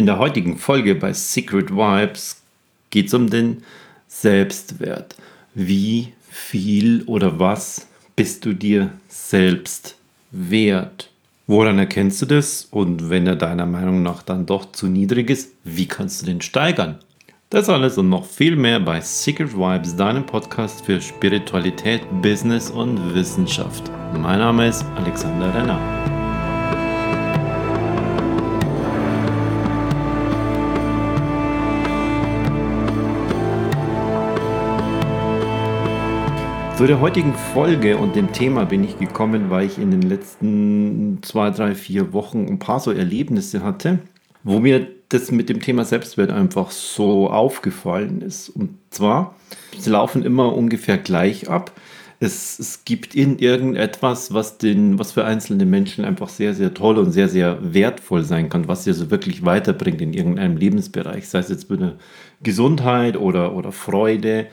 In der heutigen Folge bei Secret Vibes geht es um den Selbstwert. Wie viel oder was bist du dir selbst wert? Woran erkennst du das? Und wenn er deiner Meinung nach dann doch zu niedrig ist, wie kannst du den steigern? Das alles und noch viel mehr bei Secret Vibes, deinem Podcast für Spiritualität, Business und Wissenschaft. Mein Name ist Alexander Renner. Zu der heutigen Folge und dem Thema bin ich gekommen, weil ich in den letzten zwei, drei, vier Wochen ein paar so Erlebnisse hatte, wo mir das mit dem Thema Selbstwert einfach so aufgefallen ist. Und zwar, sie laufen immer ungefähr gleich ab. Es, es gibt in irgendetwas, was, den, was für einzelne Menschen einfach sehr, sehr toll und sehr, sehr wertvoll sein kann, was sie so wirklich weiterbringt in irgendeinem Lebensbereich, sei es jetzt mit Gesundheit oder, oder Freude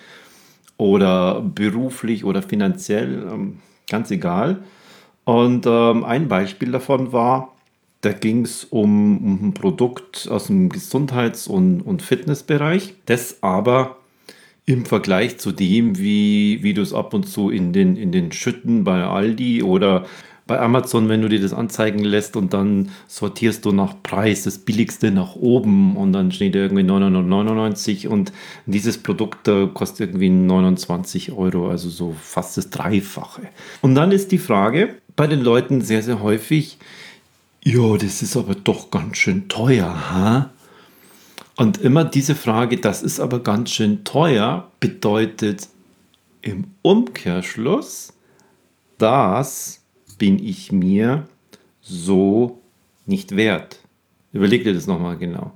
oder beruflich oder finanziell, ähm, ganz egal. Und ähm, ein Beispiel davon war, da ging es um, um, ein Produkt aus dem Gesundheits- und, und Fitnessbereich, das aber im Vergleich zu dem, wie, wie du es ab und zu in den, in den Schütten bei Aldi oder bei Amazon, wenn du dir das anzeigen lässt und dann sortierst du nach Preis, das billigste nach oben und dann steht irgendwie 999 und dieses Produkt äh, kostet irgendwie 29 Euro, also so fast das Dreifache. Und dann ist die Frage bei den Leuten sehr, sehr häufig, ja, das ist aber doch ganz schön teuer, ha? Und immer diese Frage, das ist aber ganz schön teuer, bedeutet im Umkehrschluss, dass bin ich mir so nicht wert. Überleg dir das nochmal genau.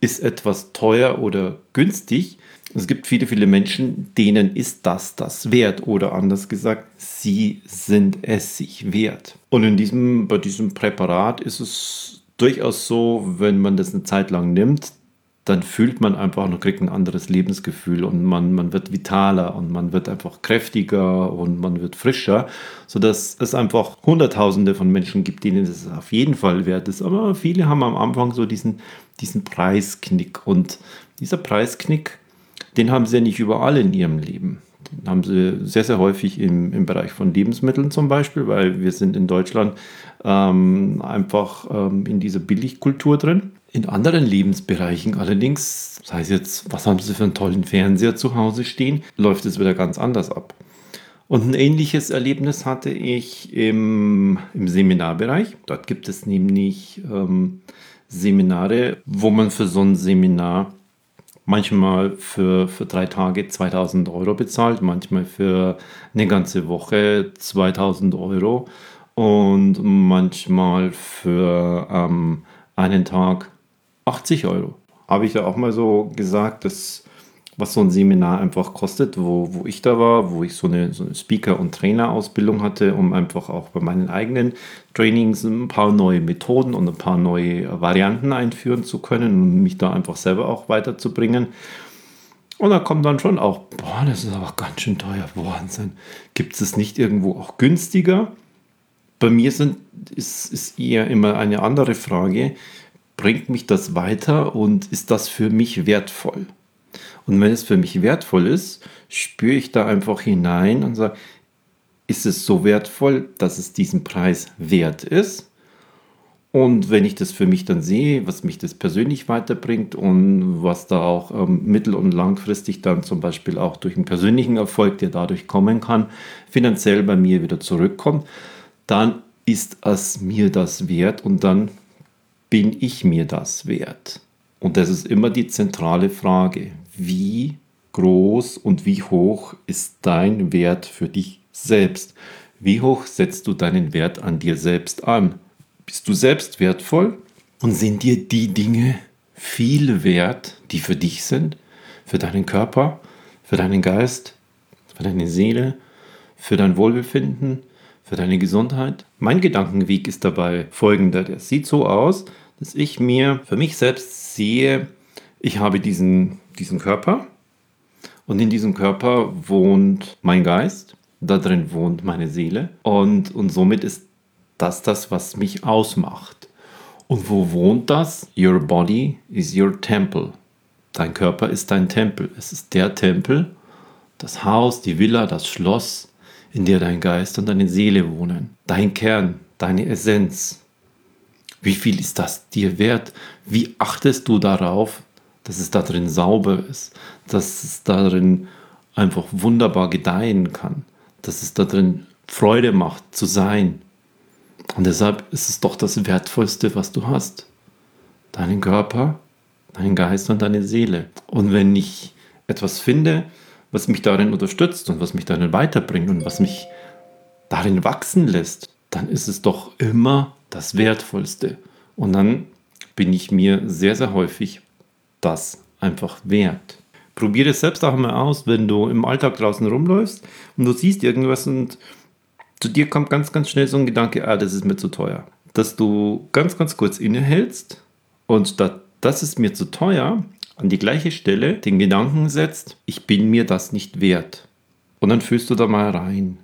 Ist etwas teuer oder günstig? Es gibt viele, viele Menschen, denen ist das das wert oder anders gesagt, sie sind es sich wert. Und in diesem, bei diesem Präparat ist es durchaus so, wenn man das eine Zeit lang nimmt, dann fühlt man einfach und kriegt ein anderes Lebensgefühl und man, man wird vitaler und man wird einfach kräftiger und man wird frischer, sodass es einfach Hunderttausende von Menschen gibt, denen es auf jeden Fall wert ist. Aber viele haben am Anfang so diesen, diesen Preisknick und dieser Preisknick, den haben sie ja nicht überall in ihrem Leben. Den haben sie sehr, sehr häufig im, im Bereich von Lebensmitteln zum Beispiel, weil wir sind in Deutschland ähm, einfach ähm, in dieser Billigkultur drin. In anderen Lebensbereichen allerdings, sei es jetzt, was haben Sie für einen tollen Fernseher zu Hause stehen, läuft es wieder ganz anders ab. Und ein ähnliches Erlebnis hatte ich im, im Seminarbereich. Dort gibt es nämlich ähm, Seminare, wo man für so ein Seminar manchmal für, für drei Tage 2000 Euro bezahlt, manchmal für eine ganze Woche 2000 Euro und manchmal für ähm, einen Tag 80 Euro. Habe ich ja auch mal so gesagt, dass was so ein Seminar einfach kostet, wo, wo ich da war, wo ich so eine, so eine Speaker- und Trainer-Ausbildung hatte, um einfach auch bei meinen eigenen Trainings ein paar neue Methoden und ein paar neue Varianten einführen zu können und mich da einfach selber auch weiterzubringen. Und da kommt dann schon auch, boah, das ist aber ganz schön teuer, Wahnsinn. Gibt es nicht irgendwo auch günstiger? Bei mir sind, ist, ist eher immer eine andere Frage bringt mich das weiter und ist das für mich wertvoll? Und wenn es für mich wertvoll ist, spüre ich da einfach hinein und sage, ist es so wertvoll, dass es diesen Preis wert ist? Und wenn ich das für mich dann sehe, was mich das persönlich weiterbringt und was da auch ähm, mittel- und langfristig dann zum Beispiel auch durch einen persönlichen Erfolg, der dadurch kommen kann, finanziell bei mir wieder zurückkommt, dann ist es mir das wert und dann bin ich mir das wert? Und das ist immer die zentrale Frage. Wie groß und wie hoch ist dein Wert für dich selbst? Wie hoch setzt du deinen Wert an dir selbst an? Bist du selbst wertvoll? Und sind dir die Dinge viel wert, die für dich sind? Für deinen Körper, für deinen Geist, für deine Seele, für dein Wohlbefinden, für deine Gesundheit? Mein Gedankenweg ist dabei folgender. Der sieht so aus, dass ich mir für mich selbst sehe, ich habe diesen, diesen Körper und in diesem Körper wohnt mein Geist, da drin wohnt meine Seele und, und somit ist das das, was mich ausmacht. Und wo wohnt das? Your body is your temple. Dein Körper ist dein Tempel. Es ist der Tempel, das Haus, die Villa, das Schloss, in der dein Geist und deine Seele wohnen. Dein Kern, deine Essenz. Wie viel ist das dir wert? Wie achtest du darauf, dass es da drin sauber ist, dass es da drin einfach wunderbar gedeihen kann, dass es da drin Freude macht zu sein. Und deshalb ist es doch das Wertvollste, was du hast. Deinen Körper, deinen Geist und deine Seele. Und wenn ich etwas finde, was mich darin unterstützt und was mich darin weiterbringt und was mich darin wachsen lässt, dann ist es doch immer das Wertvollste. Und dann bin ich mir sehr, sehr häufig das einfach wert. Probiere es selbst auch mal aus, wenn du im Alltag draußen rumläufst und du siehst irgendwas und zu dir kommt ganz, ganz schnell so ein Gedanke, ah, das ist mir zu teuer. Dass du ganz, ganz kurz innehältst und statt das ist mir zu teuer, an die gleiche Stelle den Gedanken setzt, ich bin mir das nicht wert. Und dann fühlst du da mal rein.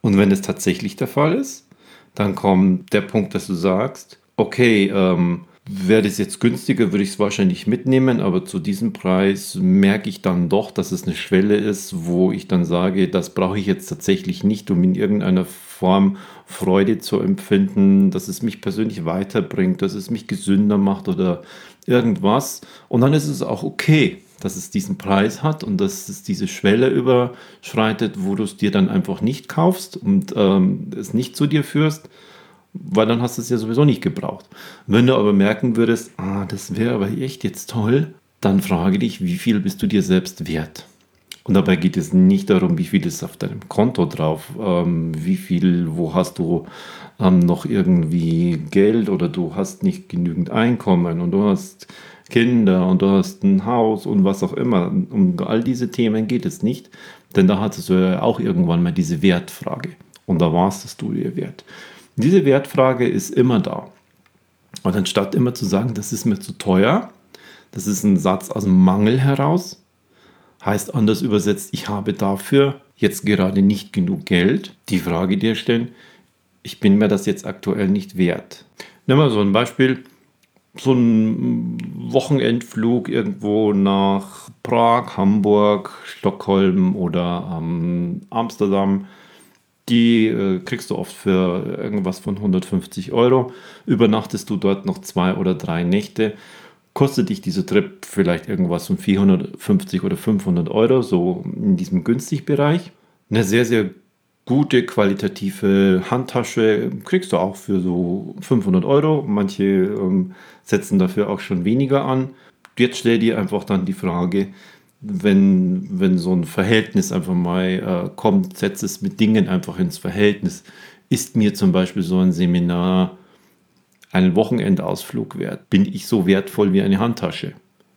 Und wenn es tatsächlich der Fall ist, dann kommt der Punkt, dass du sagst, okay, ähm, Wäre das jetzt günstiger, würde ich es wahrscheinlich mitnehmen, aber zu diesem Preis merke ich dann doch, dass es eine Schwelle ist, wo ich dann sage, das brauche ich jetzt tatsächlich nicht, um in irgendeiner Form Freude zu empfinden, dass es mich persönlich weiterbringt, dass es mich gesünder macht oder irgendwas. Und dann ist es auch okay, dass es diesen Preis hat und dass es diese Schwelle überschreitet, wo du es dir dann einfach nicht kaufst und ähm, es nicht zu dir führst weil dann hast du es ja sowieso nicht gebraucht. Wenn du aber merken würdest, ah, das wäre aber echt jetzt toll, dann frage dich, wie viel bist du dir selbst wert? Und dabei geht es nicht darum, wie viel ist auf deinem Konto drauf, ähm, wie viel, wo hast du ähm, noch irgendwie Geld oder du hast nicht genügend Einkommen und du hast Kinder und du hast ein Haus und was auch immer. Um all diese Themen geht es nicht, denn da hattest du ja auch irgendwann mal diese Wertfrage. Und da warst du dir wert. Diese Wertfrage ist immer da. Und anstatt immer zu sagen, das ist mir zu teuer, das ist ein Satz aus dem Mangel heraus, heißt anders übersetzt, ich habe dafür jetzt gerade nicht genug Geld, die Frage dir stellen, ich bin mir das jetzt aktuell nicht wert. Nimm mal so ein Beispiel, so ein Wochenendflug irgendwo nach Prag, Hamburg, Stockholm oder ähm, Amsterdam die äh, kriegst du oft für irgendwas von 150 Euro. Übernachtest du dort noch zwei oder drei Nächte, kostet dich dieser Trip vielleicht irgendwas von 450 oder 500 Euro, so in diesem günstig Bereich. Eine sehr, sehr gute qualitative Handtasche kriegst du auch für so 500 Euro. Manche ähm, setzen dafür auch schon weniger an. Jetzt stell dir einfach dann die Frage, wenn, wenn so ein Verhältnis einfach mal äh, kommt, setzt es mit Dingen einfach ins Verhältnis. Ist mir zum Beispiel so ein Seminar einen Wochenendausflug wert? Bin ich so wertvoll wie eine Handtasche?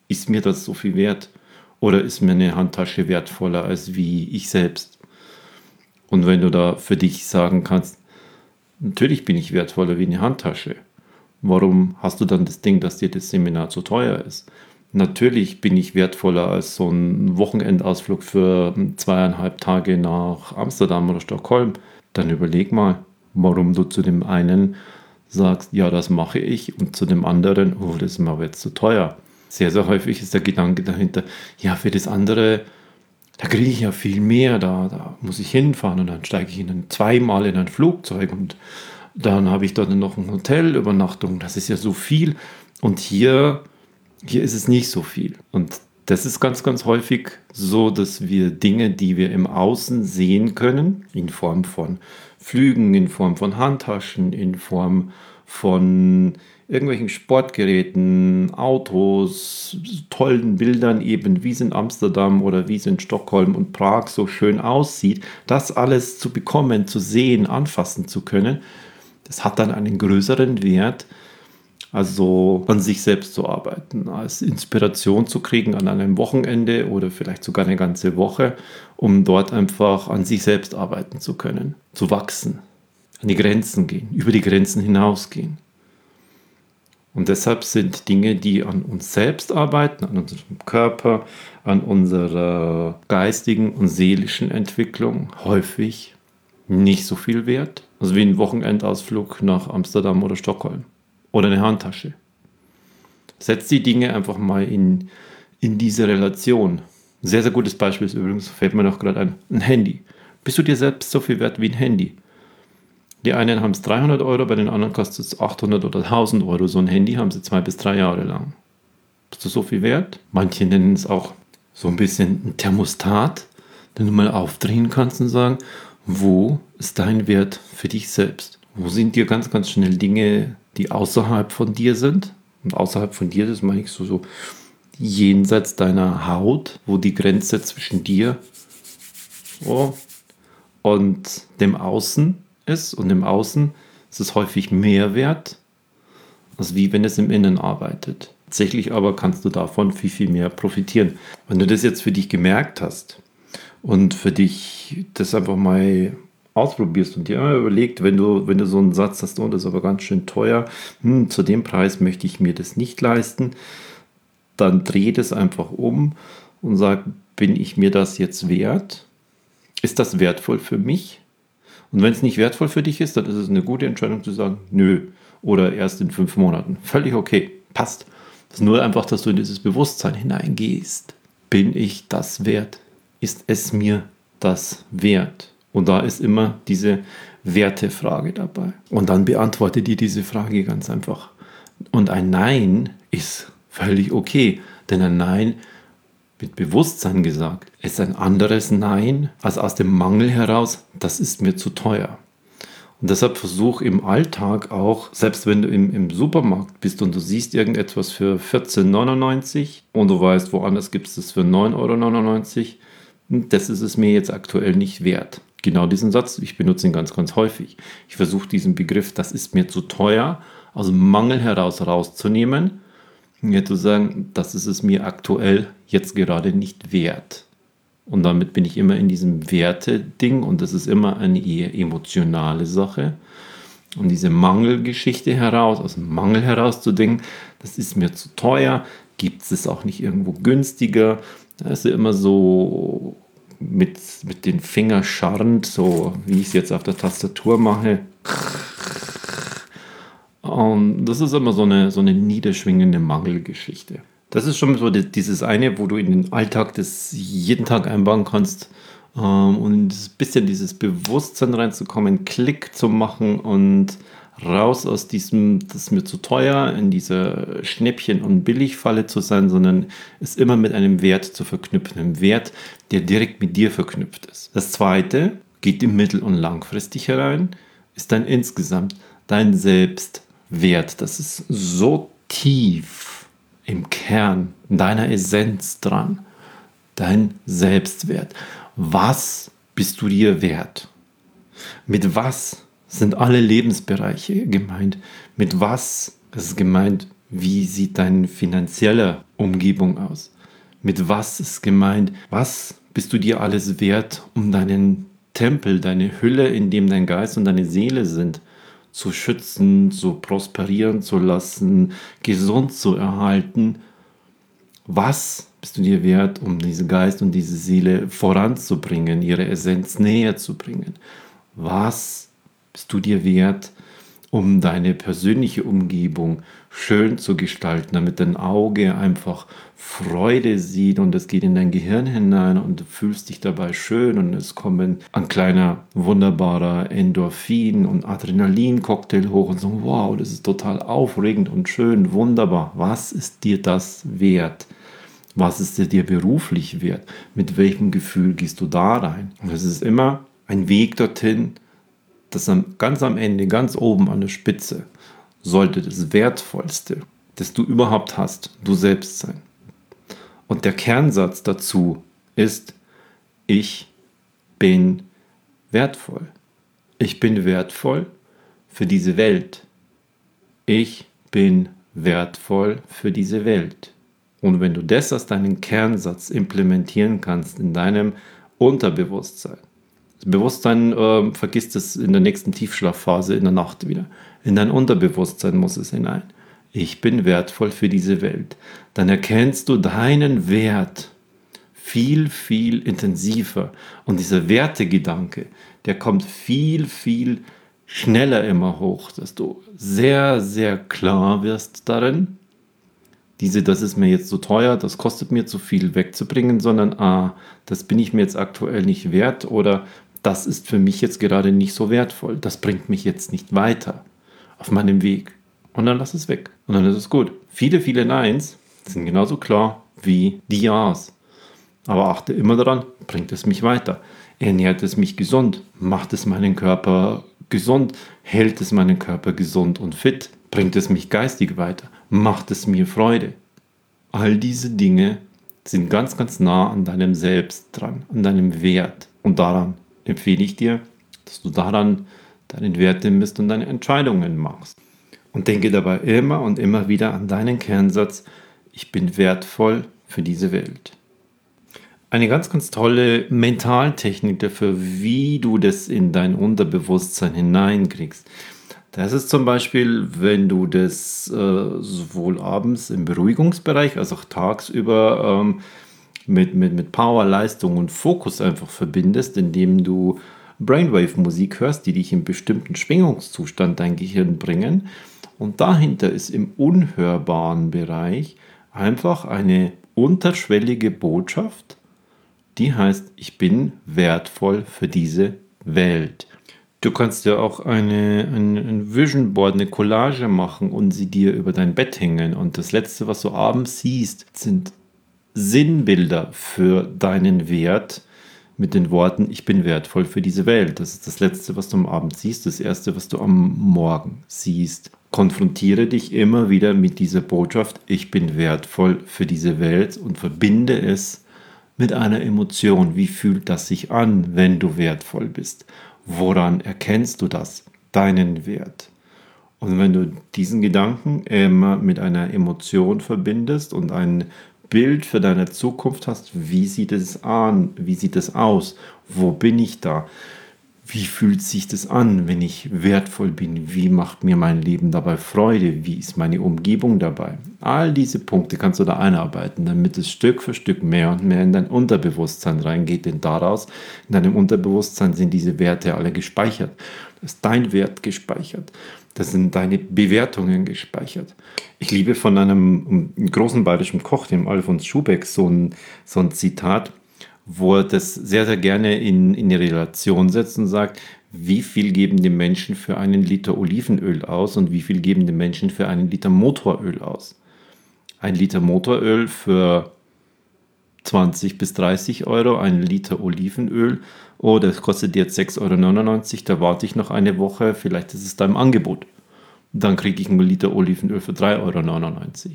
Ist mir das so viel wert? Oder ist mir eine Handtasche wertvoller als wie ich selbst? Und wenn du da für dich sagen kannst, natürlich bin ich wertvoller wie eine Handtasche, warum hast du dann das Ding, dass dir das Seminar zu teuer ist? Natürlich bin ich wertvoller als so ein Wochenendausflug für zweieinhalb Tage nach Amsterdam oder Stockholm. Dann überleg mal, warum du zu dem einen sagst, ja, das mache ich, und zu dem anderen, oh, das ist mir aber jetzt zu teuer. Sehr, sehr häufig ist der Gedanke dahinter, ja, für das andere, da kriege ich ja viel mehr, da, da muss ich hinfahren und dann steige ich in ein, zweimal in ein Flugzeug und dann habe ich dort noch eine Hotelübernachtung, das ist ja so viel. Und hier hier ist es nicht so viel. Und das ist ganz, ganz häufig so, dass wir Dinge, die wir im Außen sehen können, in Form von Flügen, in Form von Handtaschen, in Form von irgendwelchen Sportgeräten, Autos, tollen Bildern, eben wie es in Amsterdam oder wie es in Stockholm und Prag so schön aussieht, das alles zu bekommen, zu sehen, anfassen zu können, das hat dann einen größeren Wert, also an sich selbst zu arbeiten, als Inspiration zu kriegen an einem Wochenende oder vielleicht sogar eine ganze Woche, um dort einfach an sich selbst arbeiten zu können, zu wachsen, an die Grenzen gehen, über die Grenzen hinausgehen. Und deshalb sind Dinge, die an uns selbst arbeiten, an unserem Körper, an unserer geistigen und seelischen Entwicklung häufig nicht so viel wert, also wie ein Wochenendausflug nach Amsterdam oder Stockholm oder eine Handtasche. Setz die Dinge einfach mal in, in diese Relation. Sehr, sehr gutes Beispiel ist übrigens, fällt mir noch gerade ein, ein Handy. Bist du dir selbst so viel wert wie ein Handy? Die einen haben es 300 Euro, bei den anderen kostet es 800 oder 1000 Euro. So ein Handy haben sie zwei bis drei Jahre lang. Bist du so viel wert? Manche nennen es auch so ein bisschen ein Thermostat, den du mal aufdrehen kannst und sagen, wo ist dein Wert für dich selbst? Wo sind dir ganz, ganz schnell Dinge, die außerhalb von dir sind? Und außerhalb von dir, das meine ich so, so jenseits deiner Haut, wo die Grenze zwischen dir oh, und dem Außen ist. Und im Außen ist es häufig mehr wert, als wie wenn es im Innen arbeitet. Tatsächlich aber kannst du davon viel, viel mehr profitieren. Wenn du das jetzt für dich gemerkt hast und für dich das einfach mal ausprobierst und dir überlegt, wenn du, wenn du so einen Satz hast, oh, das ist aber ganz schön teuer, hm, zu dem Preis möchte ich mir das nicht leisten, dann dreh das einfach um und sag, bin ich mir das jetzt wert? Ist das wertvoll für mich? Und wenn es nicht wertvoll für dich ist, dann ist es eine gute Entscheidung zu sagen, nö, oder erst in fünf Monaten. Völlig okay, passt. Das ist nur einfach, dass du in dieses Bewusstsein hineingehst. Bin ich das wert? Ist es mir das wert? Und da ist immer diese Wertefrage dabei. Und dann beantworte dir diese Frage ganz einfach. Und ein Nein ist völlig okay. Denn ein Nein mit Bewusstsein gesagt ist ein anderes Nein als aus dem Mangel heraus, das ist mir zu teuer. Und deshalb versuch im Alltag auch, selbst wenn du im, im Supermarkt bist und du siehst irgendetwas für 14,99 und du weißt, woanders gibt es das für 9,99 Euro, das ist es mir jetzt aktuell nicht wert. Genau diesen Satz, ich benutze ihn ganz, ganz häufig. Ich versuche diesen Begriff, das ist mir zu teuer, aus dem Mangel heraus rauszunehmen ja, zu sagen, das ist es mir aktuell jetzt gerade nicht wert. Und damit bin ich immer in diesem Werte-Ding und das ist immer eine eher emotionale Sache. Und diese Mangelgeschichte heraus, aus dem Mangel herauszudenken, das ist mir zu teuer, gibt es auch nicht irgendwo günstiger. Da ist ja immer so mit, mit den Fingern scharrend, so wie ich es jetzt auf der Tastatur mache. Und das ist immer so eine, so eine niederschwingende Mangelgeschichte. Das ist schon so dieses eine, wo du in den Alltag das jeden Tag einbauen kannst ähm, und ein bisschen dieses Bewusstsein reinzukommen, Klick zu machen und raus aus diesem, das ist mir zu teuer, in dieser Schnäppchen- und Billigfalle zu sein, sondern es immer mit einem Wert zu verknüpfen, einem Wert, der direkt mit dir verknüpft ist. Das zweite geht im mittel- und langfristig herein, ist dann insgesamt dein Selbst Wert. Das ist so tief im Kern deiner Essenz dran. Dein Selbstwert. Was bist du dir wert? Mit was sind alle Lebensbereiche gemeint? Mit was ist gemeint, wie sieht deine finanzielle Umgebung aus? Mit was ist gemeint, was bist du dir alles wert, um deinen Tempel, deine Hülle, in dem dein Geist und deine Seele sind, zu schützen, zu prosperieren zu lassen, gesund zu erhalten. Was bist du dir wert, um diesen Geist und diese Seele voranzubringen, ihre Essenz näher zu bringen? Was bist du dir wert, um deine persönliche Umgebung schön zu gestalten, damit dein Auge einfach Freude sieht und es geht in dein Gehirn hinein und du fühlst dich dabei schön und es kommen ein kleiner wunderbarer Endorphin und Adrenalin-Cocktail hoch und so, wow, das ist total aufregend und schön, wunderbar. Was ist dir das wert? Was ist dir beruflich wert? Mit welchem Gefühl gehst du da rein? Und es ist immer ein Weg dorthin, dass ganz am Ende, ganz oben an der Spitze, sollte das Wertvollste, das du überhaupt hast, du selbst sein. Und der Kernsatz dazu ist, ich bin wertvoll. Ich bin wertvoll für diese Welt. Ich bin wertvoll für diese Welt. Und wenn du das als deinen Kernsatz implementieren kannst in deinem Unterbewusstsein, das Bewusstsein äh, vergisst es in der nächsten Tiefschlafphase in der Nacht wieder. In dein Unterbewusstsein muss es hinein. Ich bin wertvoll für diese Welt. Dann erkennst du deinen Wert viel, viel intensiver. Und dieser Wertegedanke, der kommt viel, viel schneller immer hoch, dass du sehr, sehr klar wirst darin, diese, das ist mir jetzt so teuer, das kostet mir zu viel wegzubringen, sondern ah, das bin ich mir jetzt aktuell nicht wert oder das ist für mich jetzt gerade nicht so wertvoll, das bringt mich jetzt nicht weiter auf meinem Weg. Und dann lass es weg. Und dann ist es gut. Viele, viele Neins sind genauso klar wie die Ja's. Aber achte immer daran, bringt es mich weiter? Ernährt es mich gesund? Macht es meinen Körper gesund? Hält es meinen Körper gesund und fit? Bringt es mich geistig weiter? Macht es mir Freude? All diese Dinge sind ganz, ganz nah an deinem Selbst dran, an deinem Wert. Und daran empfehle ich dir, dass du daran deinen Wert misst und deine Entscheidungen machst. Und denke dabei immer und immer wieder an deinen Kernsatz, ich bin wertvoll für diese Welt. Eine ganz, ganz tolle Mentaltechnik dafür, wie du das in dein Unterbewusstsein hineinkriegst. Das ist zum Beispiel, wenn du das äh, sowohl abends im Beruhigungsbereich als auch tagsüber ähm, mit, mit, mit Power, Leistung und Fokus einfach verbindest, indem du Brainwave-Musik hörst, die dich in bestimmten Schwingungszustand dein Gehirn bringen. Und dahinter ist im unhörbaren Bereich einfach eine unterschwellige Botschaft, die heißt, ich bin wertvoll für diese Welt. Du kannst ja auch eine, ein, ein Vision Board, eine Collage machen und sie dir über dein Bett hängen. Und das Letzte, was du abends siehst, sind Sinnbilder für deinen Wert mit den Worten, ich bin wertvoll für diese Welt. Das ist das Letzte, was du am Abend siehst, das Erste, was du am Morgen siehst. Konfrontiere dich immer wieder mit dieser Botschaft, ich bin wertvoll für diese Welt und verbinde es mit einer Emotion. Wie fühlt das sich an, wenn du wertvoll bist? Woran erkennst du das, deinen Wert? Und wenn du diesen Gedanken immer mit einer Emotion verbindest und ein Bild für deine Zukunft hast, wie sieht es an, wie sieht es aus, wo bin ich da, wie fühlt sich das an, wenn ich wertvoll bin? Wie macht mir mein Leben dabei Freude? Wie ist meine Umgebung dabei? All diese Punkte kannst du da einarbeiten, damit es Stück für Stück mehr und mehr in dein Unterbewusstsein reingeht. Denn daraus, in deinem Unterbewusstsein sind diese Werte alle gespeichert. Ist dein Wert gespeichert. Das sind deine Bewertungen gespeichert. Ich liebe von einem großen bayerischen Koch, dem Alfons Schubeck, so ein, so ein Zitat wo er das sehr, sehr gerne in, in die Relation setzt und sagt, wie viel geben die Menschen für einen Liter Olivenöl aus und wie viel geben die Menschen für einen Liter Motoröl aus. Ein Liter Motoröl für 20 bis 30 Euro, ein Liter Olivenöl, oh, das kostet jetzt 6,99 Euro, da warte ich noch eine Woche, vielleicht ist es da im Angebot. Dann kriege ich einen Liter Olivenöl für 3,99 Euro.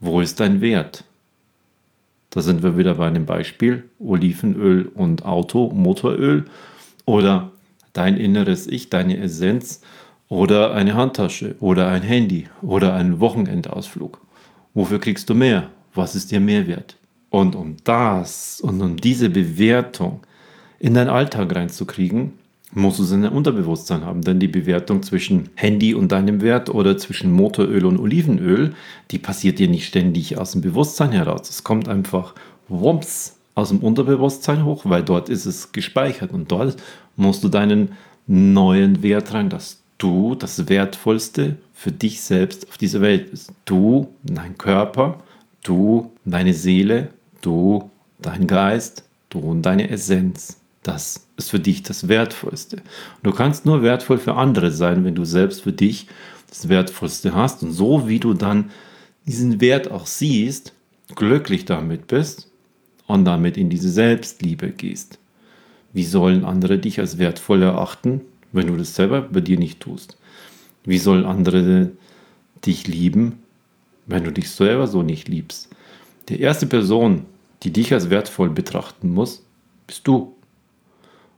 Wo ist dein Wert? Da sind wir wieder bei einem Beispiel Olivenöl und Auto, Motoröl oder dein inneres Ich, deine Essenz oder eine Handtasche oder ein Handy oder einen Wochenendausflug. Wofür kriegst du mehr? Was ist dir Mehrwert? Und um das und um diese Bewertung in deinen Alltag reinzukriegen, musst du es in dein Unterbewusstsein haben. Denn die Bewertung zwischen Handy und deinem Wert oder zwischen Motoröl und Olivenöl, die passiert dir nicht ständig aus dem Bewusstsein heraus. Es kommt einfach wumps aus dem Unterbewusstsein hoch, weil dort ist es gespeichert und dort musst du deinen neuen Wert rein, dass du das Wertvollste für dich selbst auf dieser Welt bist. Du, dein Körper, du, deine Seele, du, dein Geist, du und deine Essenz. Das ist für dich das Wertvollste. Du kannst nur wertvoll für andere sein, wenn du selbst für dich das Wertvollste hast. Und so wie du dann diesen Wert auch siehst, glücklich damit bist und damit in diese Selbstliebe gehst. Wie sollen andere dich als wertvoll erachten, wenn du das selber bei dir nicht tust? Wie sollen andere dich lieben, wenn du dich selber so nicht liebst? Die erste Person, die dich als wertvoll betrachten muss, bist du.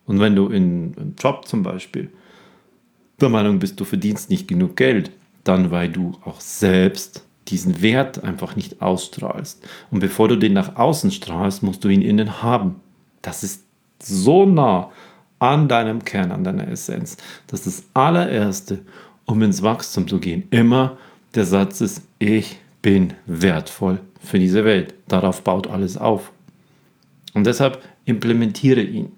Und wenn du in einem Job zum Beispiel der Meinung bist, du verdienst nicht genug Geld, dann weil du auch selbst diesen Wert einfach nicht ausstrahlst. Und bevor du den nach außen strahlst, musst du ihn innen haben. Das ist so nah an deinem Kern, an deiner Essenz, dass das allererste, um ins Wachstum zu gehen, immer der Satz ist, ich bin wertvoll für diese Welt. Darauf baut alles auf. Und deshalb implementiere ihn.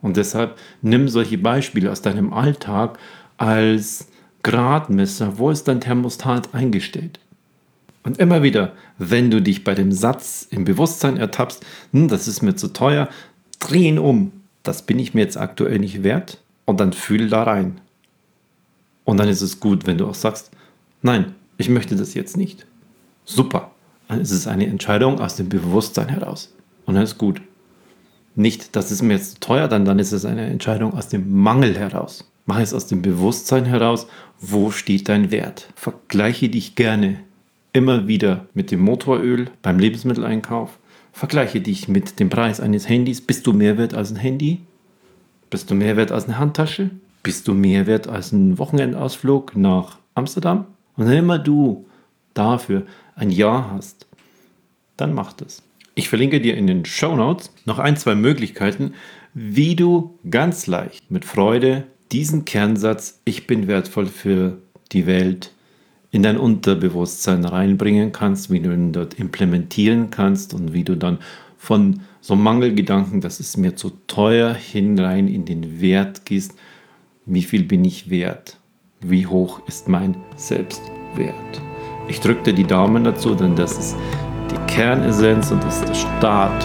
Und deshalb nimm solche Beispiele aus deinem Alltag als Gradmesser. Wo ist dein Thermostat eingestellt? Und immer wieder, wenn du dich bei dem Satz im Bewusstsein ertappst, hm, das ist mir zu teuer, dreh ihn um. Das bin ich mir jetzt aktuell nicht wert. Und dann fühl da rein. Und dann ist es gut, wenn du auch sagst, nein, ich möchte das jetzt nicht. Super. Dann ist es eine Entscheidung aus dem Bewusstsein heraus. Und dann ist gut. Nicht, das ist mir jetzt teuer, dann, dann ist es eine Entscheidung aus dem Mangel heraus. Mach es aus dem Bewusstsein heraus, wo steht dein Wert. Vergleiche dich gerne immer wieder mit dem Motoröl beim Lebensmitteleinkauf. Vergleiche dich mit dem Preis eines Handys. Bist du mehr wert als ein Handy? Bist du mehr wert als eine Handtasche? Bist du mehr wert als ein Wochenendausflug nach Amsterdam? Und wenn immer du dafür ein Ja hast, dann mach das. Ich verlinke dir in den Show Notes noch ein, zwei Möglichkeiten, wie du ganz leicht mit Freude diesen Kernsatz, ich bin wertvoll für die Welt, in dein Unterbewusstsein reinbringen kannst, wie du ihn dort implementieren kannst und wie du dann von so Mangelgedanken, das ist mir zu teuer, hinein in den Wert gehst, wie viel bin ich wert, wie hoch ist mein Selbstwert. Ich drücke dir die Daumen dazu, denn das ist die Kernessenz und das ist der Start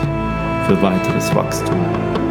für weiteres Wachstum.